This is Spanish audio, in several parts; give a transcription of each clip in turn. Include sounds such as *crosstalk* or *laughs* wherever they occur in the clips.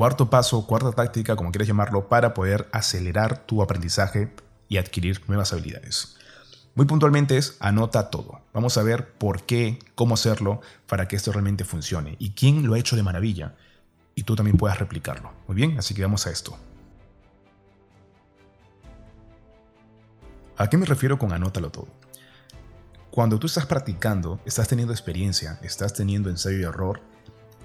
Cuarto paso, cuarta táctica, como quieras llamarlo, para poder acelerar tu aprendizaje y adquirir nuevas habilidades. Muy puntualmente es anota todo. Vamos a ver por qué, cómo hacerlo para que esto realmente funcione y quién lo ha hecho de maravilla y tú también puedas replicarlo. Muy bien, así que vamos a esto. ¿A qué me refiero con anótalo todo? Cuando tú estás practicando, estás teniendo experiencia, estás teniendo ensayo y error,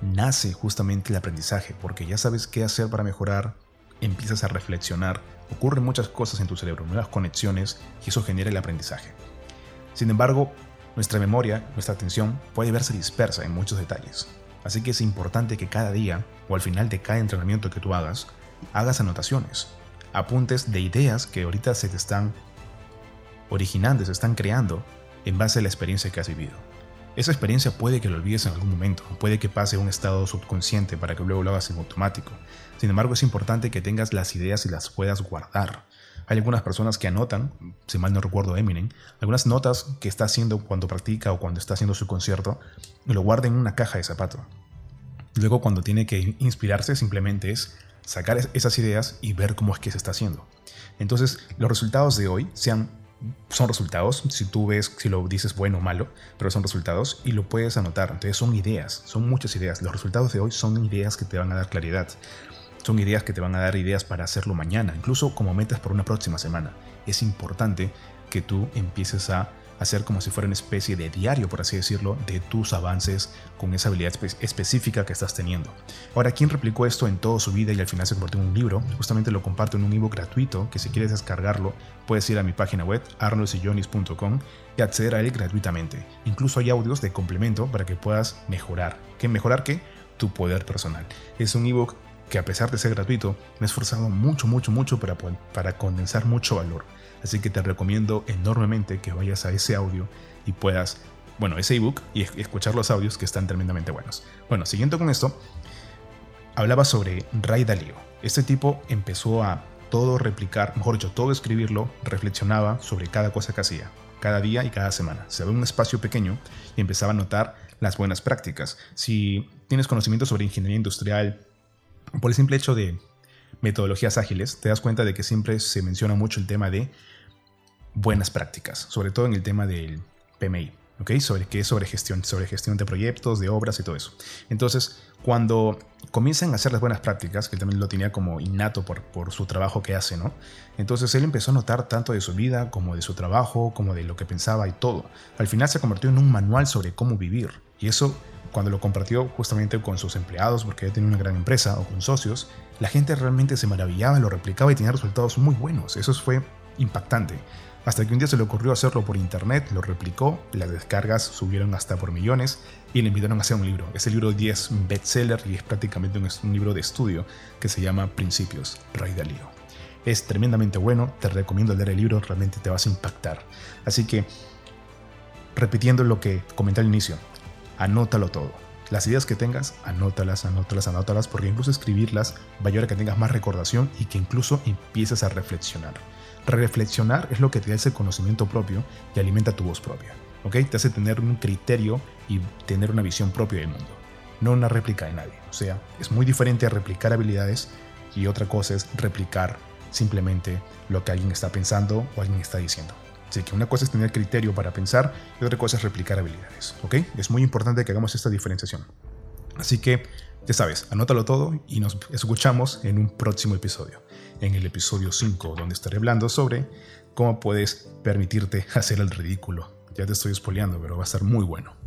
nace justamente el aprendizaje, porque ya sabes qué hacer para mejorar, empiezas a reflexionar, ocurren muchas cosas en tu cerebro, nuevas conexiones, y eso genera el aprendizaje. Sin embargo, nuestra memoria, nuestra atención puede verse dispersa en muchos detalles. Así que es importante que cada día, o al final de cada entrenamiento que tú hagas, hagas anotaciones, apuntes de ideas que ahorita se te están originando, se están creando en base a la experiencia que has vivido. Esa experiencia puede que lo olvides en algún momento, puede que pase a un estado subconsciente para que luego lo hagas en automático. Sin embargo, es importante que tengas las ideas y las puedas guardar. Hay algunas personas que anotan, si mal no recuerdo Eminem, algunas notas que está haciendo cuando practica o cuando está haciendo su concierto y lo guarda en una caja de zapato. Luego cuando tiene que inspirarse simplemente es sacar esas ideas y ver cómo es que se está haciendo. Entonces los resultados de hoy sean son resultados, si tú ves, si lo dices bueno o malo, pero son resultados y lo puedes anotar. Entonces son ideas, son muchas ideas. Los resultados de hoy son ideas que te van a dar claridad. Son ideas que te van a dar ideas para hacerlo mañana, incluso como metas por una próxima semana. Es importante que tú empieces a hacer como si fuera una especie de diario, por así decirlo, de tus avances con esa habilidad específica que estás teniendo. Ahora, ¿quién replicó esto en toda su vida y al final se convirtió en un libro? Justamente lo comparto en un ebook gratuito que si quieres descargarlo puedes ir a mi página web arnoldsillonis.com y acceder a él gratuitamente. Incluso hay audios de complemento para que puedas mejorar. ¿Qué mejorar qué? Tu poder personal. Es un ebook que a pesar de ser gratuito, me he esforzado mucho, mucho, mucho para, para condensar mucho valor. Así que te recomiendo enormemente que vayas a ese audio y puedas, bueno, ese ebook y escuchar los audios que están tremendamente buenos. Bueno, siguiendo con esto, hablaba sobre Ray Dalio. Este tipo empezó a todo replicar, mejor dicho, todo escribirlo, reflexionaba sobre cada cosa que hacía, cada día y cada semana. Se ve un espacio pequeño y empezaba a notar las buenas prácticas. Si tienes conocimiento sobre ingeniería industrial, por el simple hecho de metodologías ágiles, te das cuenta de que siempre se menciona mucho el tema de buenas prácticas, sobre todo en el tema del PMI, ¿ok? Sobre qué sobre gestión, sobre gestión de proyectos, de obras y todo eso. Entonces, cuando comienzan a hacer las buenas prácticas, que él también lo tenía como innato por, por su trabajo que hace, ¿no? Entonces él empezó a notar tanto de su vida como de su trabajo, como de lo que pensaba y todo. Al final se convirtió en un manual sobre cómo vivir. Y eso, cuando lo compartió justamente con sus empleados, porque ya tenía una gran empresa, o con socios, la gente realmente se maravillaba, lo replicaba y tenía resultados muy buenos. Eso fue impactante. Hasta que un día se le ocurrió hacerlo por internet, lo replicó, las descargas subieron hasta por millones y le invitaron a hacer un libro. Ese libro 10 bestseller y es prácticamente un, libro de estudio que se llama Principios, Ray Dalio. Es tremendamente bueno, te recomiendo leer el libro, realmente te vas a impactar. Así que, repitiendo lo que comenté al inicio, anótalo todo. Las ideas que tengas, anótalas, anótalas, anótalas, porque incluso escribirlas va a ayudar a que tengas más recordación y que incluso empieces a reflexionar. Reflexionar es lo que te da ese conocimiento propio y alimenta tu voz propia. ¿ok? Te hace tener un criterio y tener una visión propia del mundo, no una réplica de nadie. O sea, es muy diferente a replicar habilidades y otra cosa es replicar simplemente lo que alguien está pensando o alguien está diciendo. Que una cosa es tener criterio para pensar y otra cosa es replicar habilidades. ¿ok? Es muy importante que hagamos esta diferenciación. Así que, ya sabes, anótalo todo y nos escuchamos en un próximo episodio en el episodio 5, donde estaré hablando sobre cómo puedes permitirte *laughs* hacer el ridículo. Ya te estoy espoleando, pero va a estar muy bueno.